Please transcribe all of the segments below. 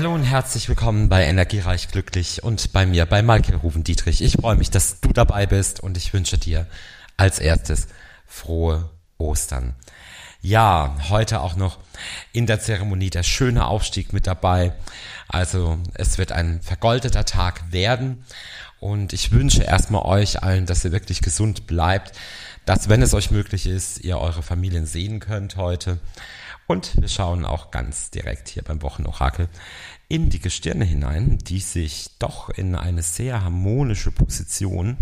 herzlich willkommen bei Energiereich Glücklich und bei mir, bei Michael Ruven Dietrich. Ich freue mich, dass du dabei bist und ich wünsche dir als erstes frohe Ostern. Ja, heute auch noch in der Zeremonie der schöne Aufstieg mit dabei. Also es wird ein vergoldeter Tag werden und ich wünsche erstmal euch allen, dass ihr wirklich gesund bleibt, dass wenn es euch möglich ist, ihr eure Familien sehen könnt heute. Und wir schauen auch ganz direkt hier beim Wochenorakel in die Gestirne hinein, die sich doch in eine sehr harmonische Position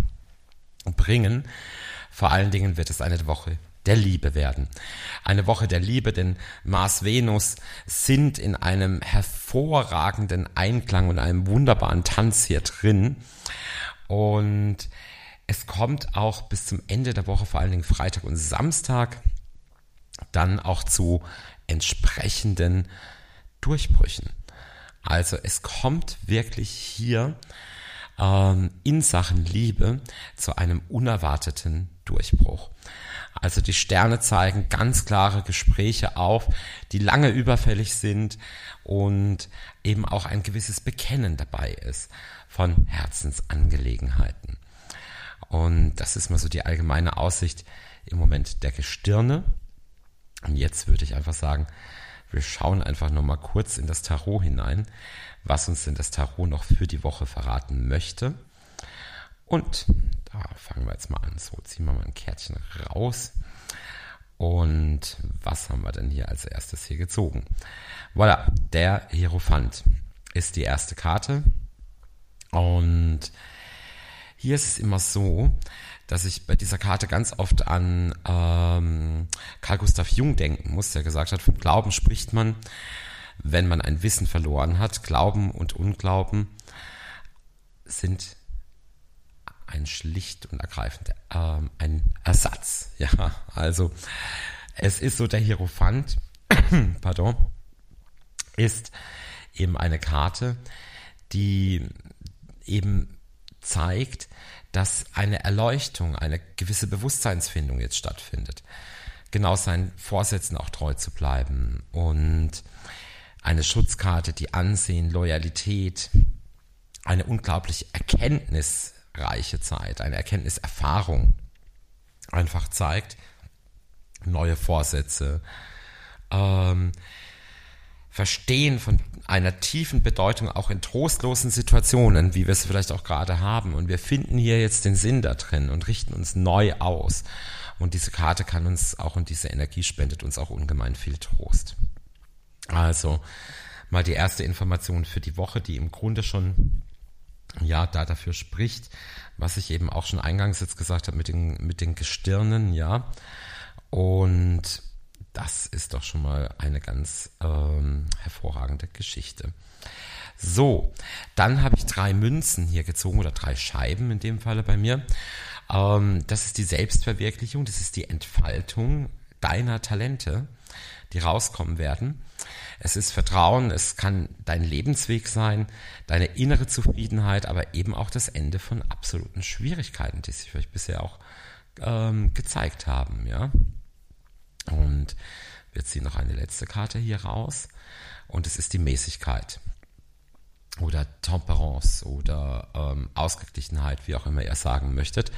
bringen. Vor allen Dingen wird es eine Woche der Liebe werden. Eine Woche der Liebe, denn Mars, Venus sind in einem hervorragenden Einklang und einem wunderbaren Tanz hier drin. Und es kommt auch bis zum Ende der Woche, vor allen Dingen Freitag und Samstag, dann auch zu entsprechenden Durchbrüchen. Also es kommt wirklich hier ähm, in Sachen Liebe zu einem unerwarteten Durchbruch. Also die Sterne zeigen ganz klare Gespräche auf, die lange überfällig sind und eben auch ein gewisses Bekennen dabei ist von Herzensangelegenheiten. Und das ist mal so die allgemeine Aussicht im Moment der Gestirne. Und jetzt würde ich einfach sagen, wir schauen einfach noch mal kurz in das Tarot hinein, was uns denn das Tarot noch für die Woche verraten möchte. Und da fangen wir jetzt mal an. So, ziehen wir mal ein Kärtchen raus. Und was haben wir denn hier als erstes hier gezogen? Voilà, der Hierophant ist die erste Karte. Und hier ist es immer so, dass ich bei dieser Karte ganz oft an ähm, Carl Gustav Jung denken muss, der gesagt hat, vom Glauben spricht man, wenn man ein Wissen verloren hat. Glauben und Unglauben sind ein schlicht und ergreifend ähm, ein Ersatz. Ja, also es ist so, der Hierophant, pardon, ist eben eine Karte, die eben zeigt, dass eine Erleuchtung, eine gewisse Bewusstseinsfindung jetzt stattfindet. Genau seinen Vorsätzen auch treu zu bleiben und eine Schutzkarte, die Ansehen, Loyalität, eine unglaublich Erkenntnis reiche Zeit, eine Erkenntniserfahrung einfach zeigt, neue Vorsätze, ähm, Verstehen von einer tiefen Bedeutung auch in trostlosen Situationen, wie wir es vielleicht auch gerade haben. Und wir finden hier jetzt den Sinn da drin und richten uns neu aus. Und diese Karte kann uns auch und diese Energie spendet uns auch ungemein viel Trost. Also mal die erste Information für die Woche, die im Grunde schon ja, da dafür spricht, was ich eben auch schon eingangs jetzt gesagt habe mit den, mit den Gestirnen, ja. Und das ist doch schon mal eine ganz ähm, hervorragende Geschichte. So, dann habe ich drei Münzen hier gezogen oder drei Scheiben in dem Falle bei mir. Ähm, das ist die Selbstverwirklichung, das ist die Entfaltung deiner Talente, die rauskommen werden. Es ist Vertrauen, es kann dein Lebensweg sein, deine innere Zufriedenheit, aber eben auch das Ende von absoluten Schwierigkeiten, die sich euch bisher auch ähm, gezeigt haben, ja. Und wir ziehen noch eine letzte Karte hier raus und es ist die Mäßigkeit oder Temperance oder ähm, Ausgeglichenheit, wie auch immer ihr sagen möchtet.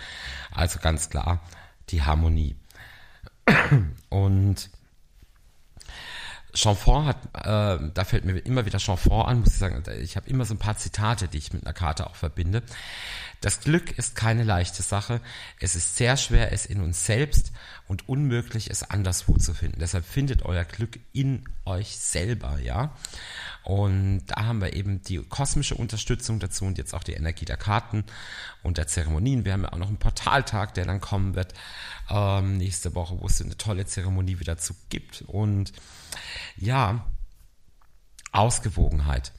Also ganz klar die Harmonie. Und Chanfort hat, äh, da fällt mir immer wieder Chanfort an, muss ich sagen, ich habe immer so ein paar Zitate, die ich mit einer Karte auch verbinde. Das Glück ist keine leichte Sache. Es ist sehr schwer, es in uns selbst und unmöglich, es anderswo zu finden. Deshalb findet euer Glück in euch selber, ja. Und da haben wir eben die kosmische Unterstützung dazu und jetzt auch die Energie der Karten und der Zeremonien. Wir haben ja auch noch einen Portaltag, der dann kommen wird ähm, nächste Woche, wo es eine tolle Zeremonie wieder zu gibt. Und ja, Ausgewogenheit.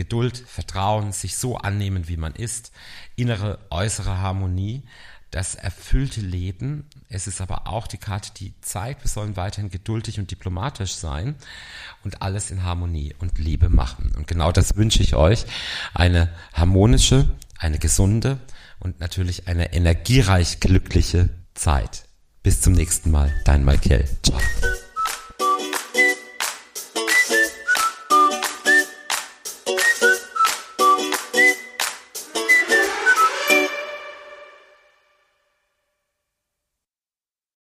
Geduld, Vertrauen, sich so annehmen, wie man ist, innere, äußere Harmonie, das erfüllte Leben. Es ist aber auch die Karte, die zeigt, wir sollen weiterhin geduldig und diplomatisch sein und alles in Harmonie und Liebe machen. Und genau das wünsche ich euch. Eine harmonische, eine gesunde und natürlich eine energiereich glückliche Zeit. Bis zum nächsten Mal, dein Michael. Ciao.